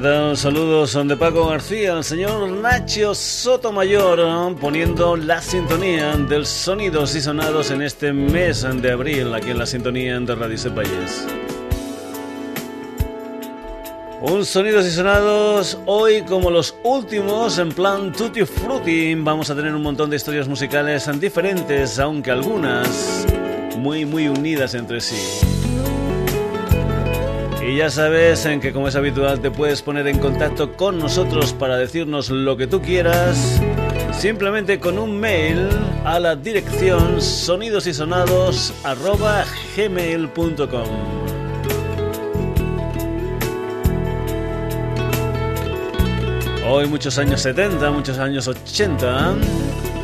¿Qué tal? De Paco García, el señor Nacho Sotomayor, poniendo la sintonía del Sonidos y Sonados en este mes de abril, aquí en la sintonía de Radio Sepayes. Un Sonidos y Sonados hoy como los últimos en plan Tutti Frutti. Vamos a tener un montón de historias musicales diferentes, aunque algunas muy muy unidas entre sí. Y ya sabes en que como es habitual te puedes poner en contacto con nosotros para decirnos lo que tú quieras simplemente con un mail a la dirección sonidosysonados@gmail.com. Hoy muchos años 70, muchos años 80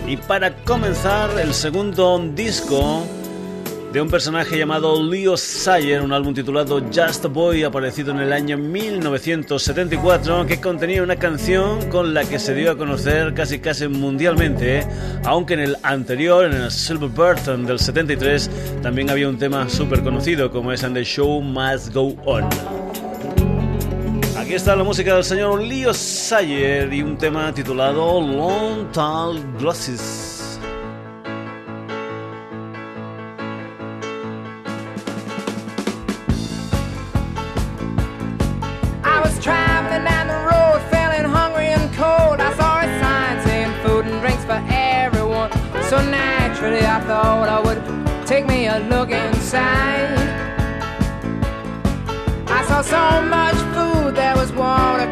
y para comenzar el segundo disco de un personaje llamado Leo Sayer, un álbum titulado Just a Boy, aparecido en el año 1974, que contenía una canción con la que se dio a conocer casi casi mundialmente, aunque en el anterior, en el Silver Burton del 73, también había un tema súper conocido como es And the Show Must Go On. Aquí está la música del señor Leo Sayer y un tema titulado Long Tall Glasses. thought I would take me a look inside. I saw so much food, there was water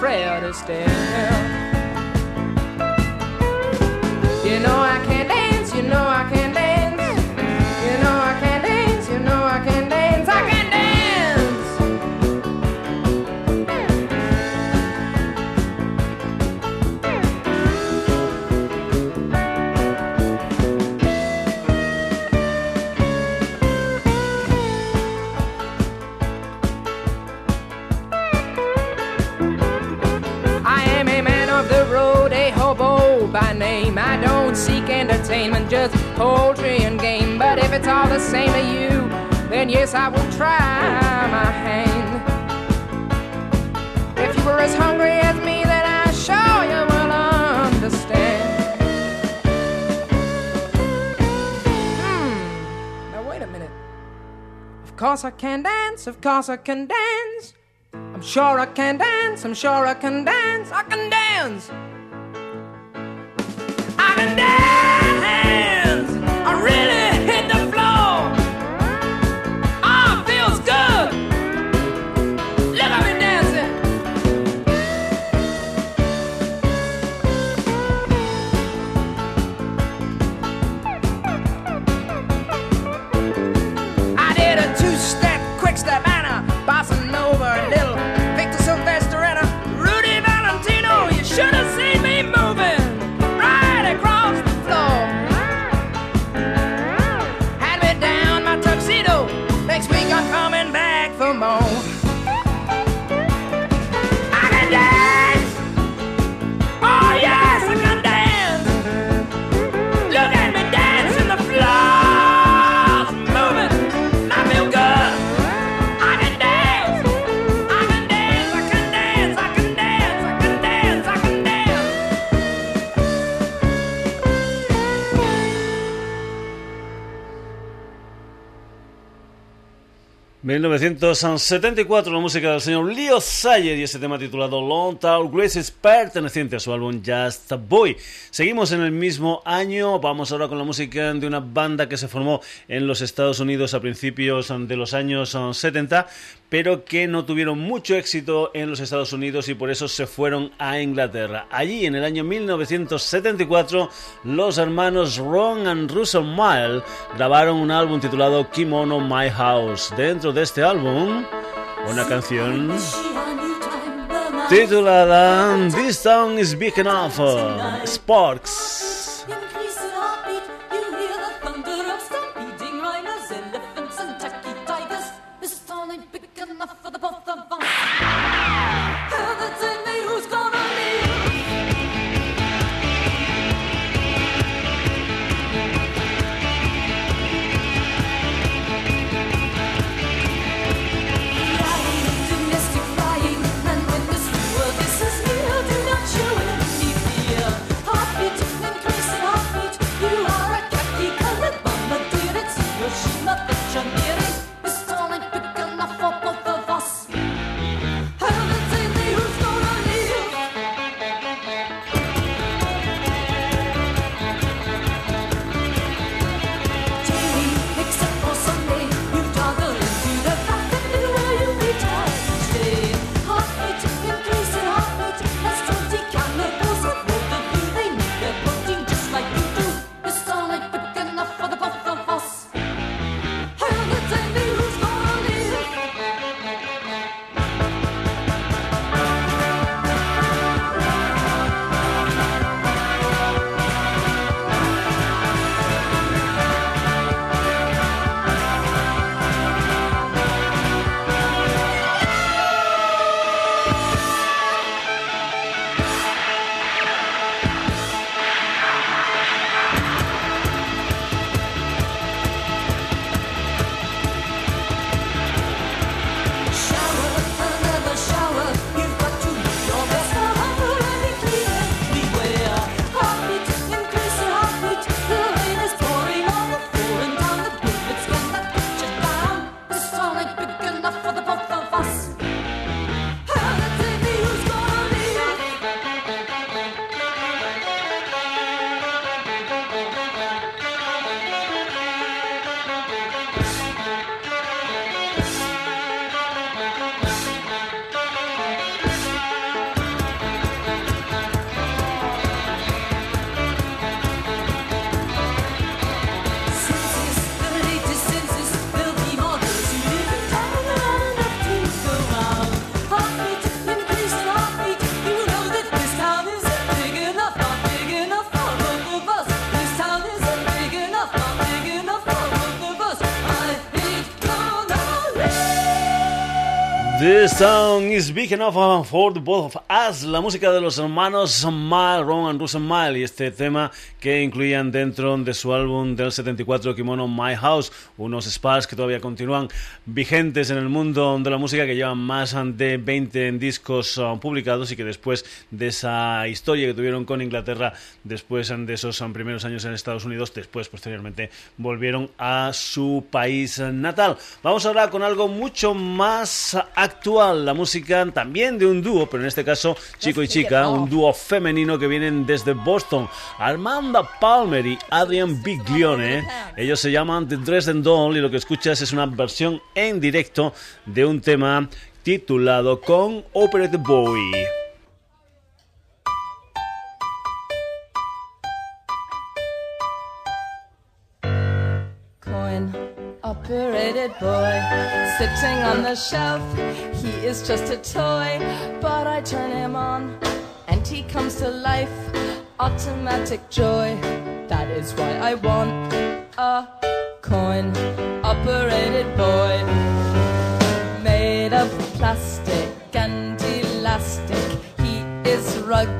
afraid to stand. You know I can't dance, you know I can't. Entertainment, just poultry and game. But if it's all the same to you, then yes, I will try my hand. If you were as hungry as me, then I sure you will understand. Hmm. Now wait a minute. Of course I can dance. Of course I can dance. I'm sure I can dance. I'm sure I can dance. I can dance. And now. ...1974... la música del señor Leo Sayer... ...y ese tema titulado Long Tall Graces... ...perteneciente a su álbum Just a Boy... Seguimos en el mismo año... ...vamos ahora con la música de una banda... ...que se formó en los Estados Unidos... ...a principios de los años 70 pero que no tuvieron mucho éxito en los Estados Unidos y por eso se fueron a Inglaterra. Allí en el año 1974 los hermanos Ron and Russell Mile grabaron un álbum titulado Kimono My House. Dentro de este álbum, una canción titulada This Town is Big Enough, Sparks. This town is big enough for the both of us. La música de los hermanos Mal, Ron and Russell Mal y este tema que incluían dentro de su álbum del 74 Kimono My House, unos Spars que todavía continúan vigentes en el mundo de la música que llevan más de 20 discos uh, publicados y que después de esa historia que tuvieron con Inglaterra, después de esos um, primeros años en Estados Unidos, después posteriormente volvieron a su país natal. Vamos ahora con algo mucho más actual, la música también de un dúo, pero en este caso chico y chica, un dúo femenino que vienen desde Boston, Armanda Palmer y Adrian Biglione. Ellos se llaman The Dresden Doll y lo que escuchas es una versión en directo de un tema titulado con Operate Boy. operated boy sitting on the shelf. He is just a toy, but I turn him on and he comes to life. Automatic joy, that is why I want a coin operated boy made of plastic and elastic. He is rugged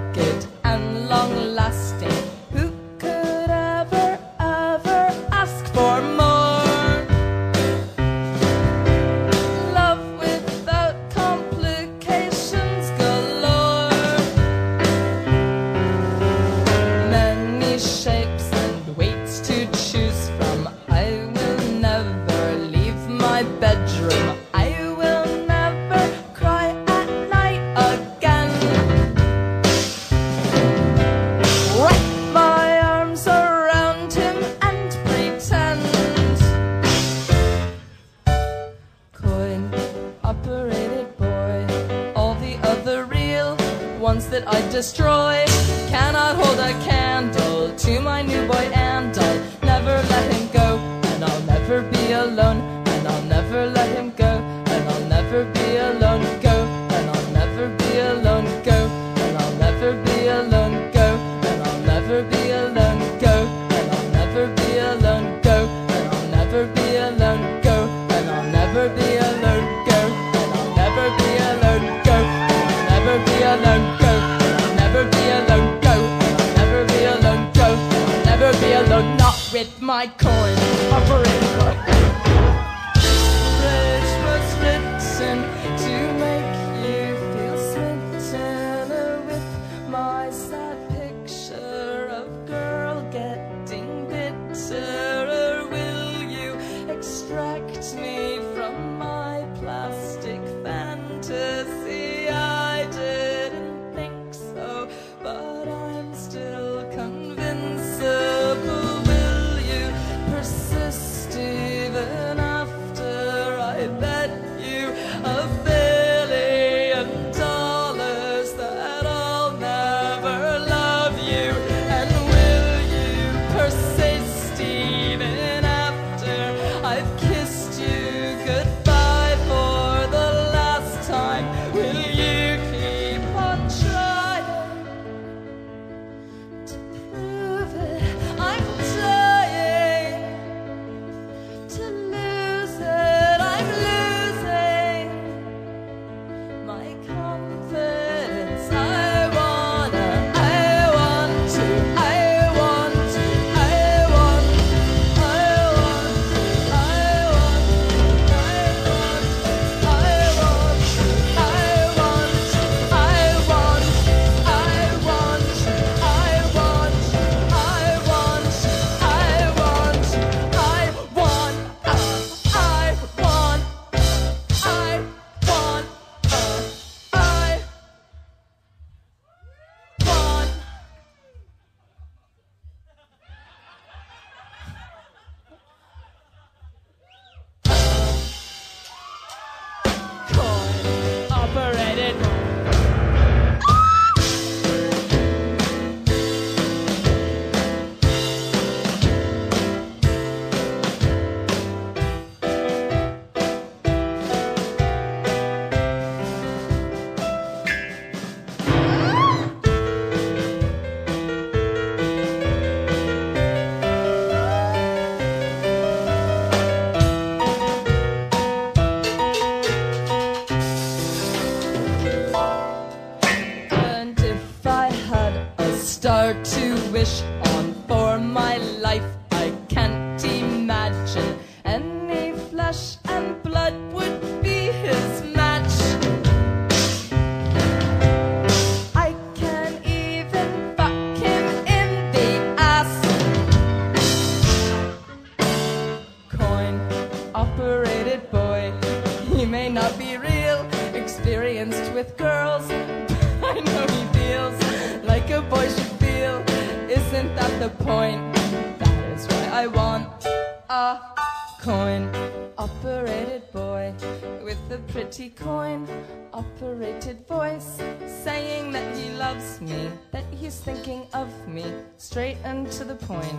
to the point.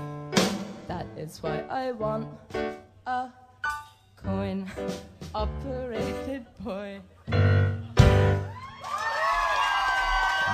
That is why I want a coin operated boy.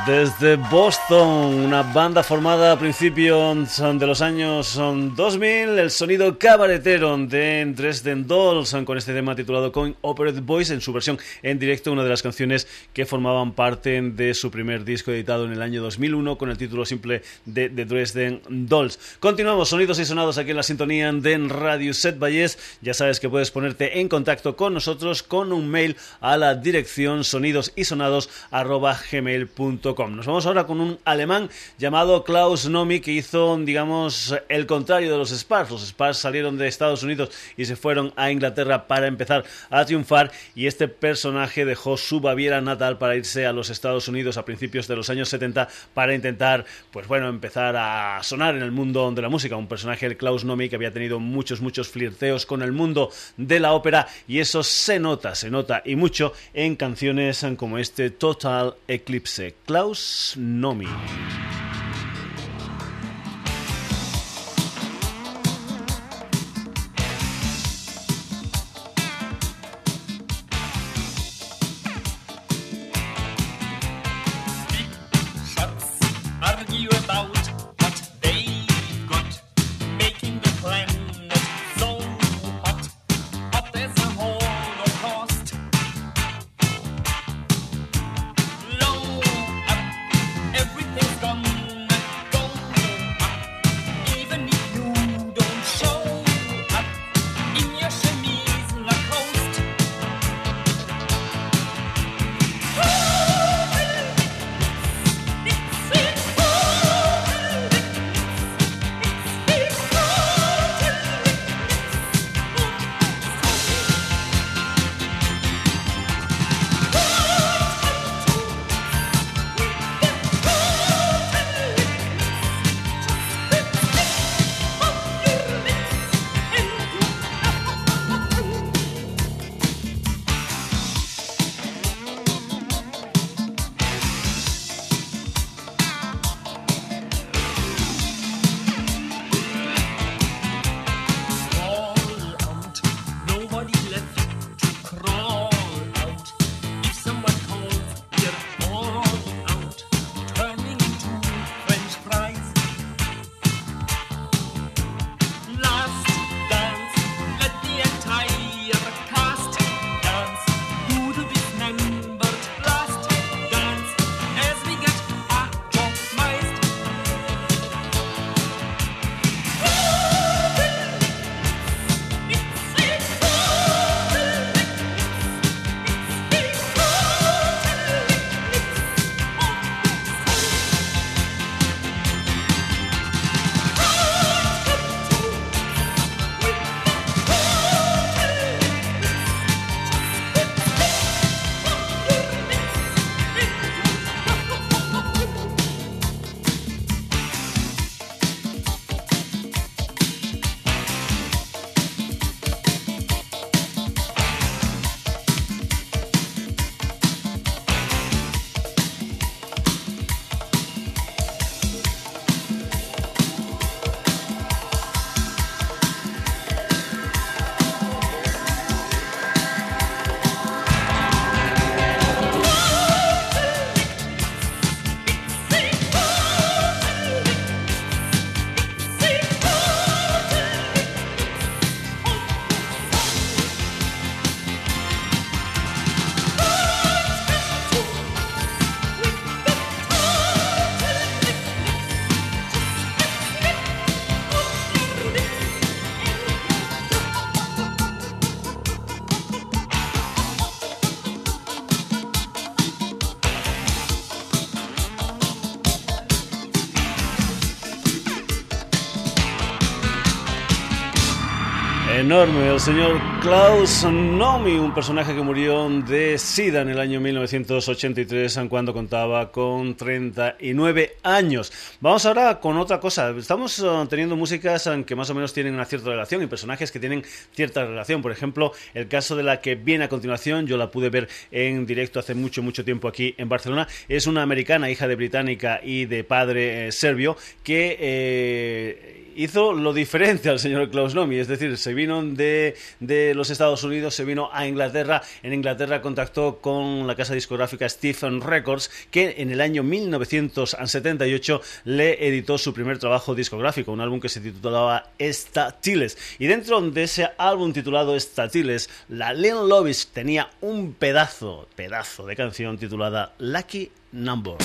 Desde Boston, una banda formada a principios de los años 2000, el sonido cabaretero de Dresden Dolls con este tema titulado Coin Operated Voice en su versión en directo, una de las canciones que formaban parte de su primer disco editado en el año 2001 con el título simple de The Dresden Dolls. Continuamos, sonidos y sonados aquí en la sintonía de Radio Set Valles. Ya sabes que puedes ponerte en contacto con nosotros con un mail a la dirección sonidosysonados.gmail.com nos vamos ahora con un alemán llamado Klaus Nomi que hizo, digamos, el contrario de los Spars. Los Spars salieron de Estados Unidos y se fueron a Inglaterra para empezar a triunfar y este personaje dejó su Baviera natal para irse a los Estados Unidos a principios de los años 70 para intentar, pues bueno, empezar a sonar en el mundo de la música. Un personaje, el Klaus Nomi, que había tenido muchos, muchos flirteos con el mundo de la ópera y eso se nota, se nota y mucho en canciones como este Total Eclipse. Klaus Nomi. Enorme, el señor Klaus Nomi, un personaje que murió de SIDA en el año 1983 cuando contaba con 39 años. Vamos ahora con otra cosa. Estamos uh, teniendo músicas uh, que más o menos tienen una cierta relación y personajes que tienen cierta relación. Por ejemplo, el caso de la que viene a continuación, yo la pude ver en directo hace mucho, mucho tiempo aquí en Barcelona. Es una americana, hija de británica y de padre eh, serbio, que... Eh, hizo lo diferente al señor Klaus Nomi, es decir, se vino de, de, los Estados Unidos, se vino a Inglaterra, en Inglaterra contactó con la casa discográfica Stephen Records, que en el año 1978 le editó su primer trabajo discográfico, un álbum que se titulaba Statiles. Y dentro de ese álbum titulado Statiles, la Len Lovis tenía un pedazo, pedazo de canción titulada Lucky Number.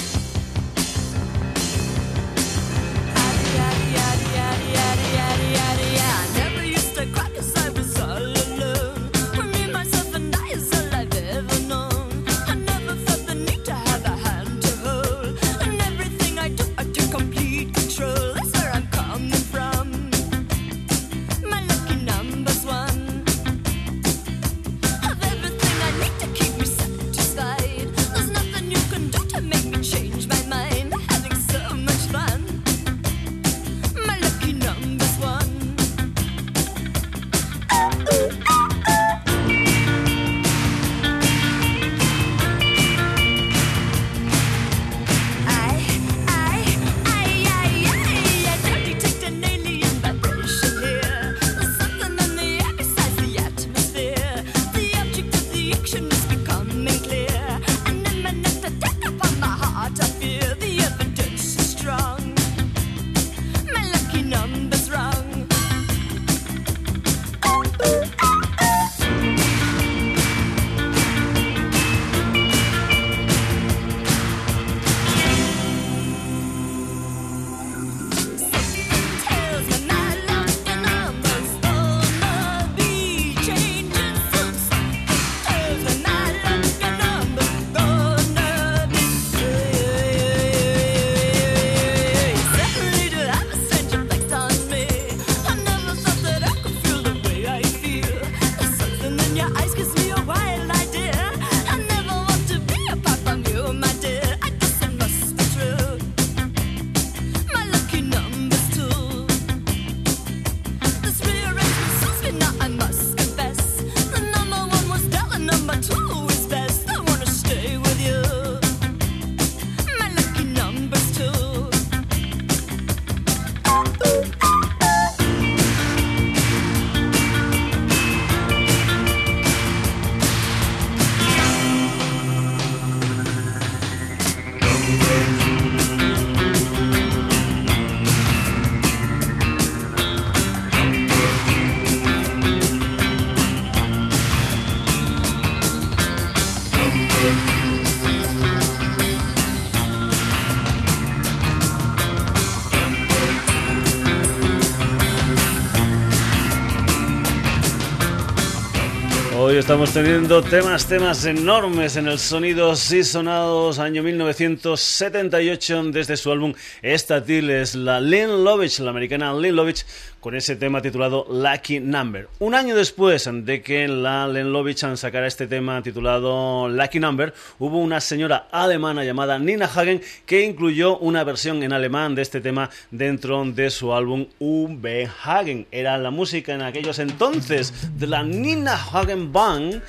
Estamos teniendo temas, temas enormes en el sonido y sonados año 1978 desde su álbum Estatil es la Lynn Lovich, la americana Lynn Lovich con ese tema titulado Lucky Number. Un año después de que la Lenlovich sacara este tema titulado Lucky Number, hubo una señora alemana llamada Nina Hagen que incluyó una versión en alemán de este tema dentro de su álbum UB Hagen. Era la música en aquellos entonces de la Nina Hagen Band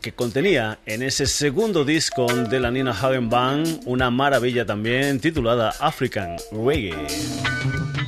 que contenía en ese segundo disco de la Nina Hagen Band una maravilla también titulada African Reggae.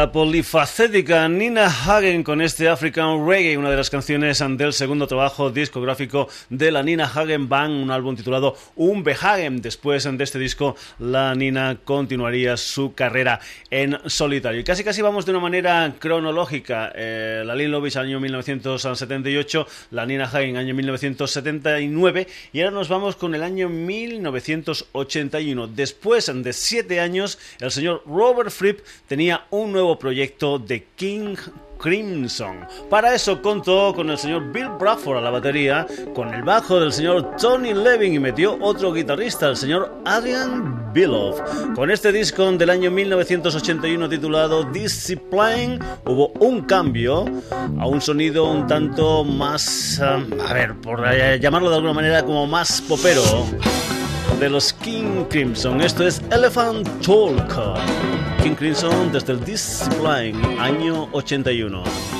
La polifacética Nina Hagen con este African Reggae, una de las canciones del segundo trabajo discográfico de la Nina Hagen Band, un álbum titulado Unbehagen. Después de este disco, la Nina continuaría su carrera en solitario. Y casi casi vamos de una manera cronológica. Eh, la Lynn Lovis año 1978, la Nina Hagen año 1979 y ahora nos vamos con el año 1981. Después de siete años, el señor Robert Fripp tenía un nuevo proyecto de King Crimson. Para eso contó con el señor Bill Bradford a la batería, con el bajo del señor Tony Levin y metió otro guitarrista, el señor Adrian Biloff. Con este disco del año 1981 titulado Discipline hubo un cambio a un sonido un tanto más, um, a ver, por eh, llamarlo de alguna manera como más popero de los King Crimson. Esto es Elephant Talk. King Crimson desde el Discipline, año 81.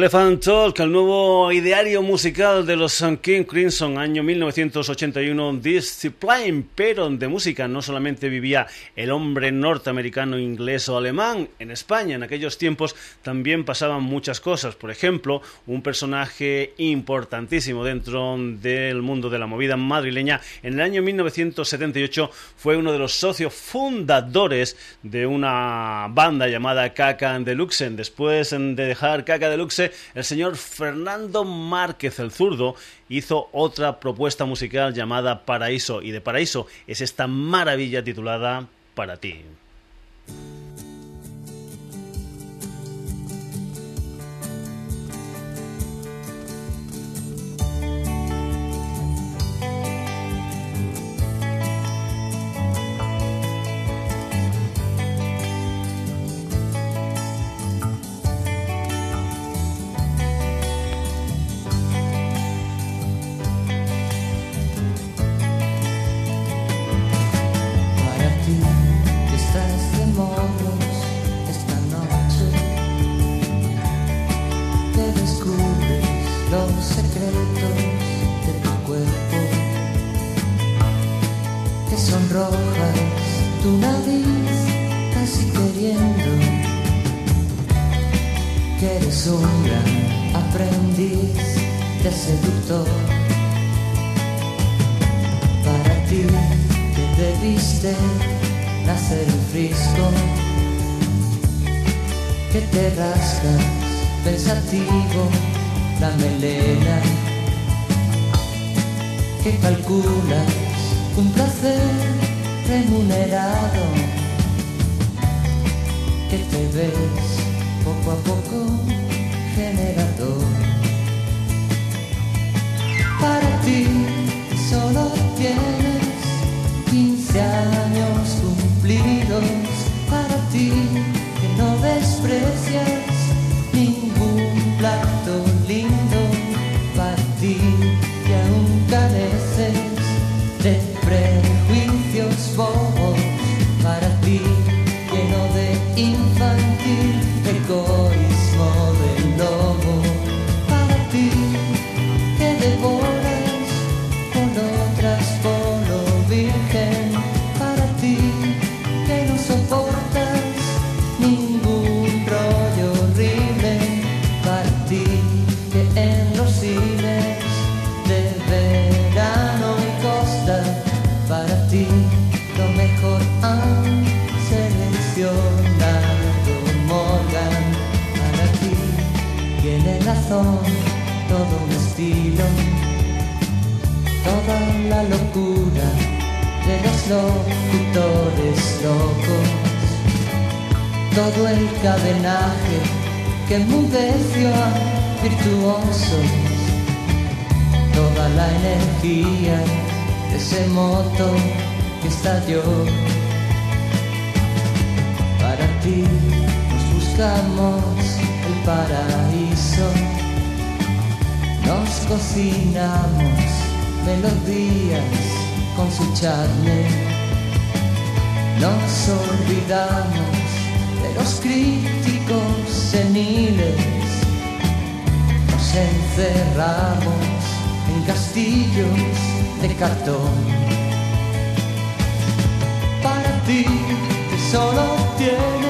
Elephant Talk, el nuevo ideario musical de los King Crimson, año 1981, Discipline, pero de música no solamente vivía el hombre norteamericano, inglés o alemán, en España. En aquellos tiempos también pasaban muchas cosas, por ejemplo, un personaje importantísimo dentro del mundo de la movida madrileña, en el año 1978 fue uno de los socios fundadores de una banda llamada Caca Deluxe, después de dejar Caca Deluxe el señor Fernando Márquez el zurdo hizo otra propuesta musical llamada Paraíso y de Paraíso es esta maravilla titulada Para ti. Cadenaje que enmudeció a virtuosos. Toda la energía de ese moto que estalló. Para ti nos buscamos el paraíso. Nos cocinamos melodías con su charne nos olvidamos los críticos seniles nos encerramos en castillos de cartón. Para ti que solo tienes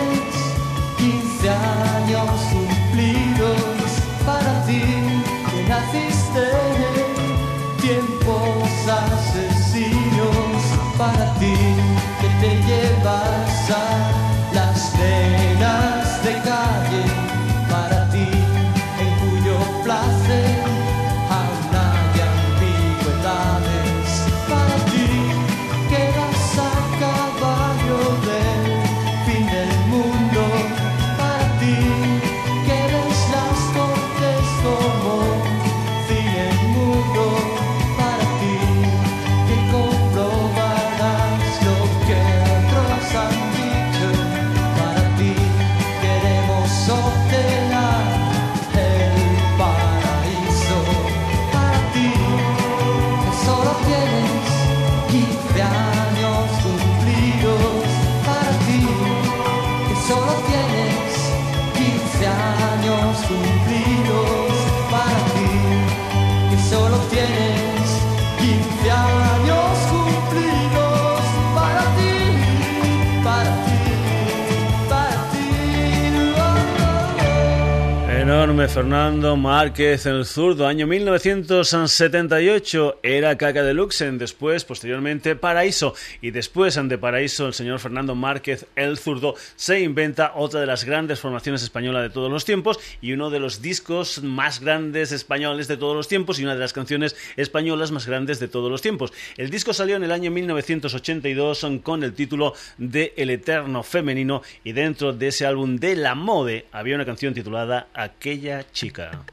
Fernando Márquez el zurdo, año 1978, era Caca de Luxen, después, posteriormente, Paraíso, y después de Paraíso, el señor Fernando Márquez el zurdo se inventa otra de las grandes formaciones españolas de todos los tiempos y uno de los discos más grandes españoles de todos los tiempos y una de las canciones españolas más grandes de todos los tiempos. El disco salió en el año 1982 con el título de El Eterno Femenino y dentro de ese álbum de la mode había una canción titulada Aquella chica.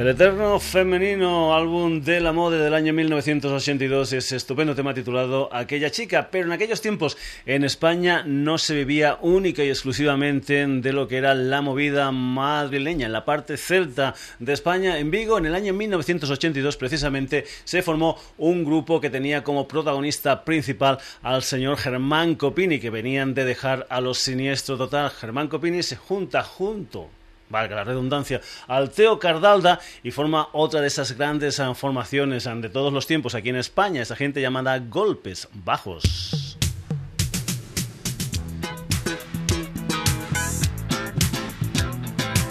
El Eterno Femenino, álbum de la moda del año 1982, ese estupendo tema titulado Aquella chica, pero en aquellos tiempos en España no se vivía única y exclusivamente de lo que era la movida madrileña. En la parte celta de España, en Vigo, en el año 1982 precisamente, se formó un grupo que tenía como protagonista principal al señor Germán Copini, que venían de dejar a los siniestros total. Germán Copini se junta junto valga la redundancia, al Teo Cardalda y forma otra de esas grandes ah, formaciones ah, de todos los tiempos aquí en España, esa gente llamada Golpes Bajos.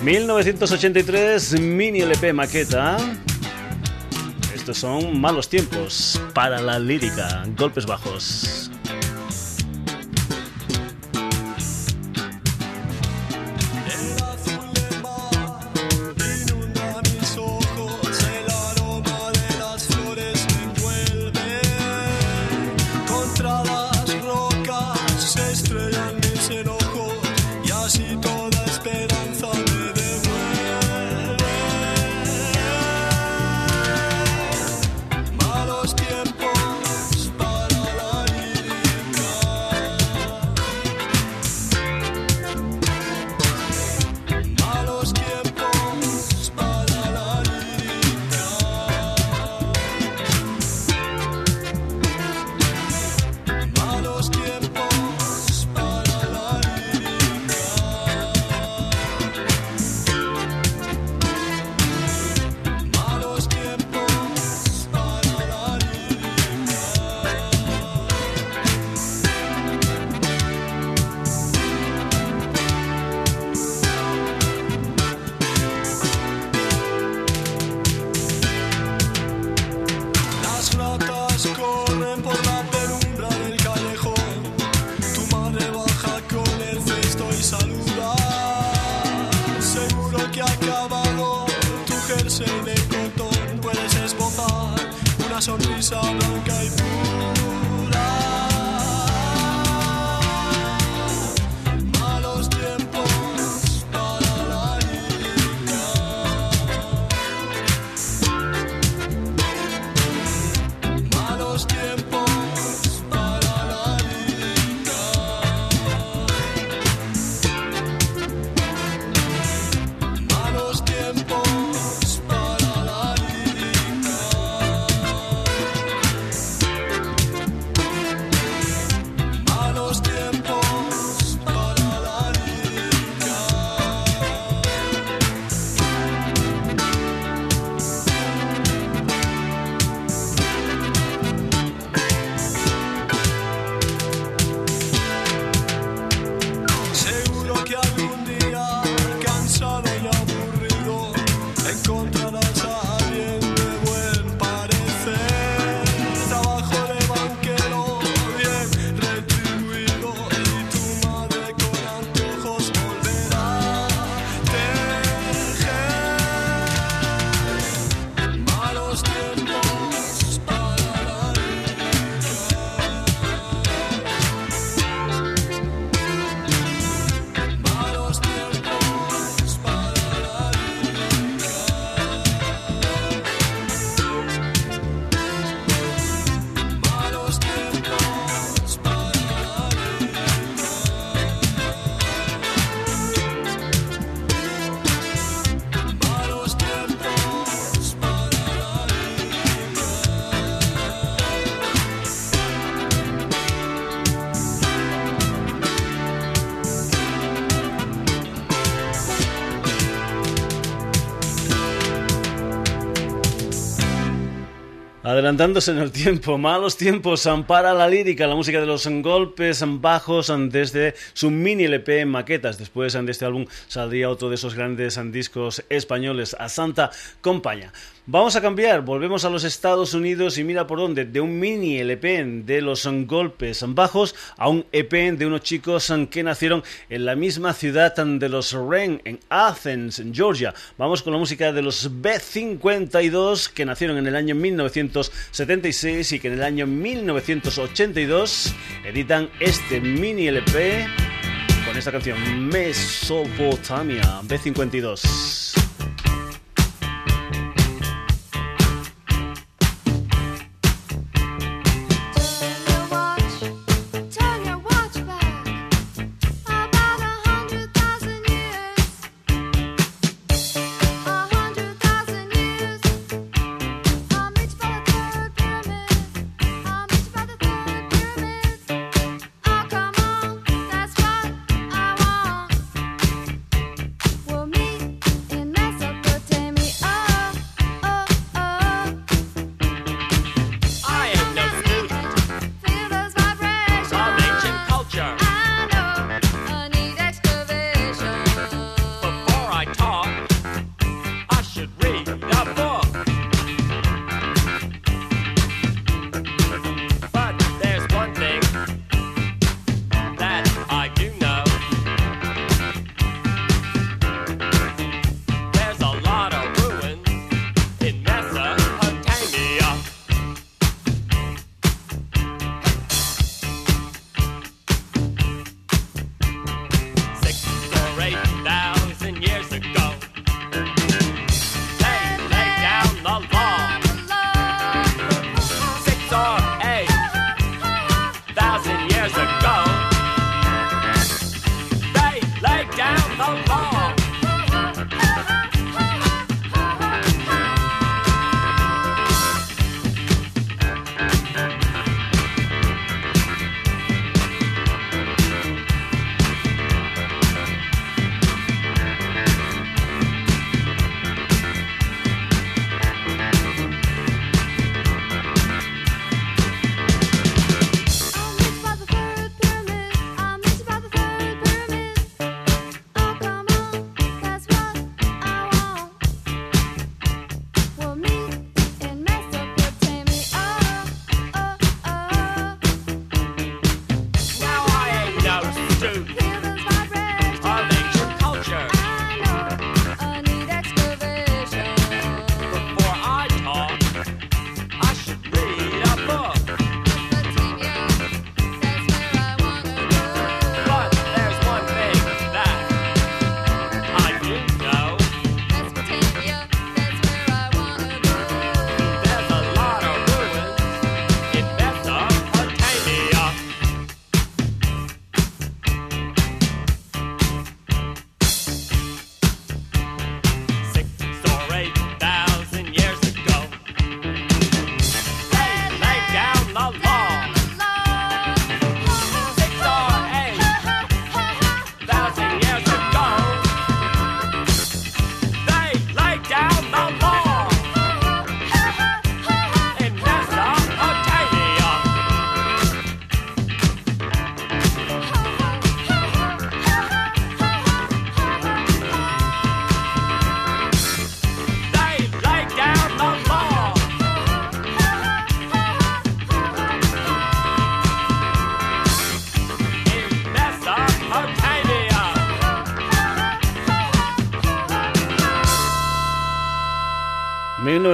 1983, mini LP maqueta. Estos son malos tiempos para la lírica, golpes bajos. Adelantándose en el tiempo, malos tiempos para la lírica, la música de los golpes bajos desde su mini LP en maquetas. Después de este álbum saldría otro de esos grandes discos españoles, a Santa Compaña. Vamos a cambiar, volvemos a los Estados Unidos y mira por dónde, de un mini LP de los golpes bajos a un EP de unos chicos que nacieron en la misma ciudad de los Ren, en Athens, en Georgia. Vamos con la música de los B52 que nacieron en el año 1976 y que en el año 1982 editan este mini LP con esta canción Mesopotamia B52.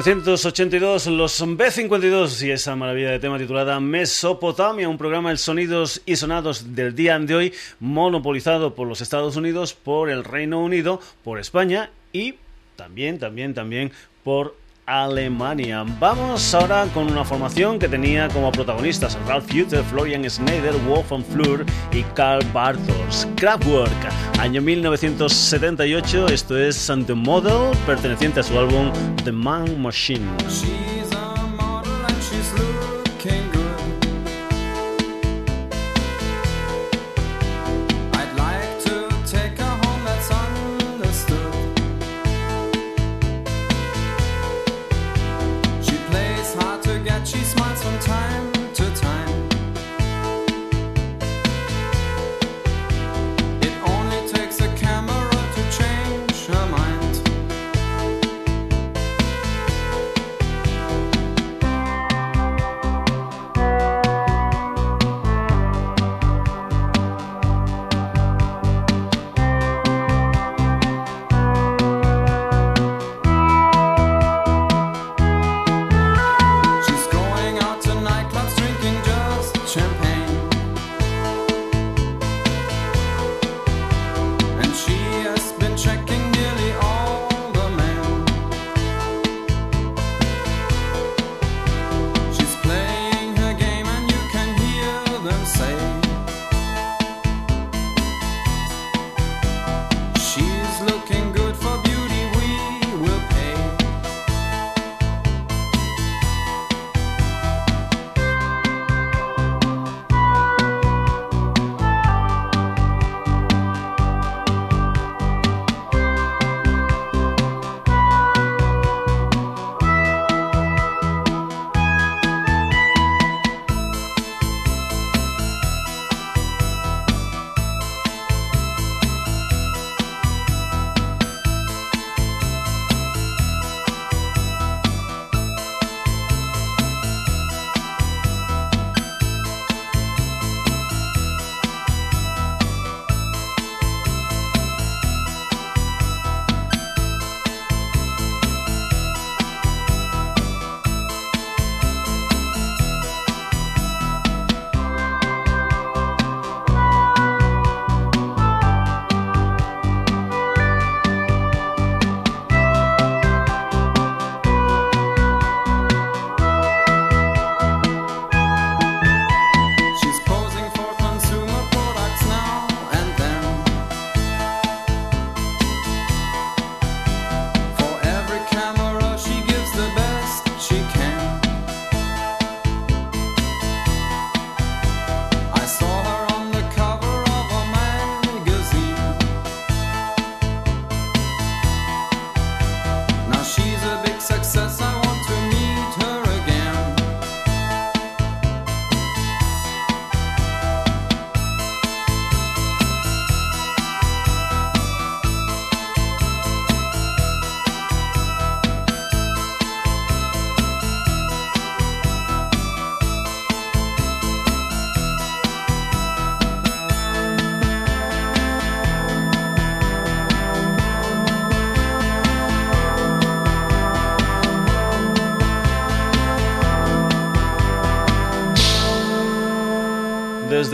1982, los B52 y esa maravilla de tema titulada Mesopotamia, un programa de sonidos y sonados del día de hoy, monopolizado por los Estados Unidos, por el Reino Unido, por España y también, también, también por Alemania. Vamos ahora con una formación que tenía como protagonistas Ralph Hutter, Florian Schneider, Wolf von Fleur y Karl Bartos. Kraftwerk, año 1978, esto es The Model, perteneciente a su álbum The Man Machine.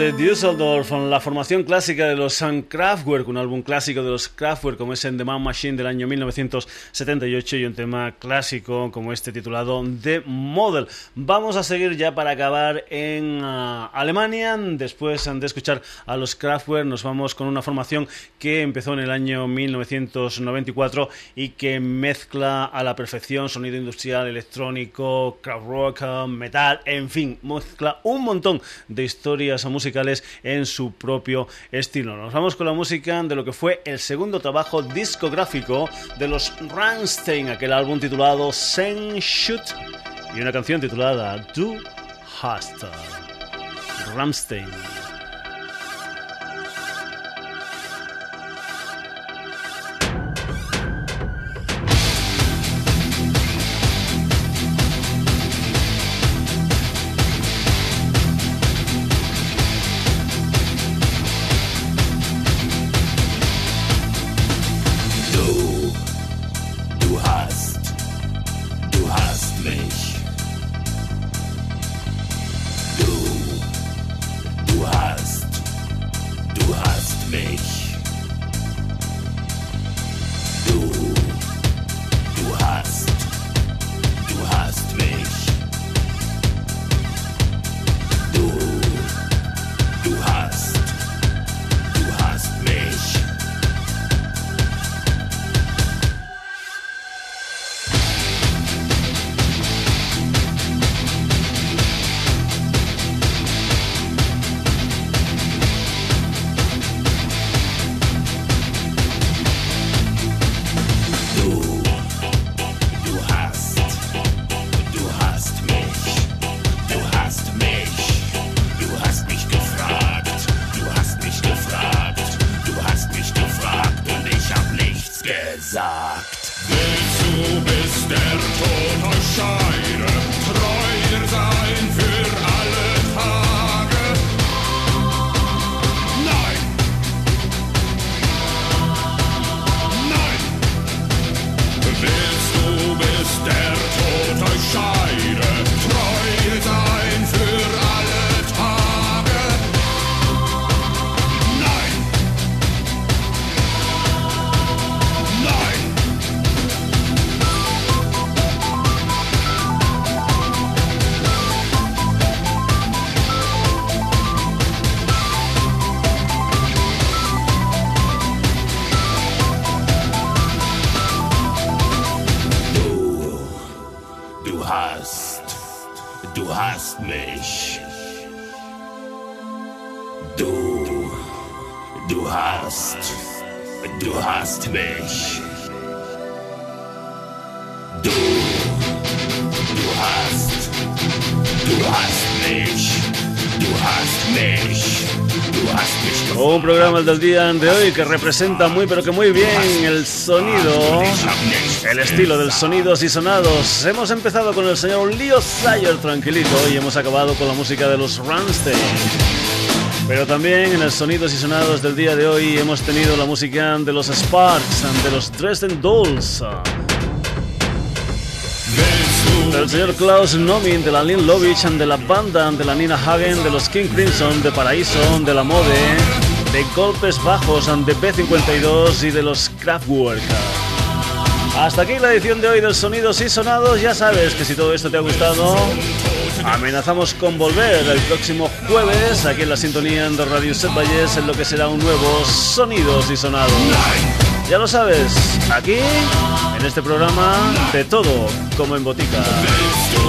Desde Düsseldorf, la formación clásica de los Kraftwerk, un álbum clásico de los Kraftwerk como es en The Man Machine del año 1978 y un tema clásico como este titulado The Model. Vamos a seguir ya para acabar en ah, Alemania. Después de escuchar a los Kraftwerk nos vamos con una formación que empezó en el año 1994 y que mezcla a la perfección sonido industrial, electrónico, crowd rock, metal, en fin, mezcla un montón de historias musicales en su propio estilo. Nos vamos con la música de lo que fue el segundo trabajo discográfico de los Rammstein, aquel álbum titulado Sen Shoot y una canción titulada Du Hast. Rammstein. Du hast mich. Du, du hast, du hast mich. Du hast mich. Un programa el del día de hoy que representa muy pero que muy bien el sonido, el estilo del sonidos y sonados. Hemos empezado con el señor Leo Sayer tranquilito y hemos acabado con la música de los Rammstein. Pero también en el sonidos y sonados del día de hoy hemos tenido la música de los Sparks, de los Dresden Dolls, del señor Klaus Nomin, de la Lynn Lovich, de la banda, de la Nina Hagen, de los King Crimson, de Paraíso, de la Mode, de Golpes Bajos, de B52 y de los Kraftwerk. Hasta aquí la edición de hoy del Sonidos y Sonados. Ya sabes que si todo esto te ha gustado, amenazamos con volver el próximo jueves aquí en la sintonía de Radio Set Valles en lo que será un nuevo Sonidos y Sonados. Ya lo sabes, aquí, en este programa, de todo como en botica.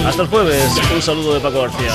Hasta el jueves, un saludo de Paco García.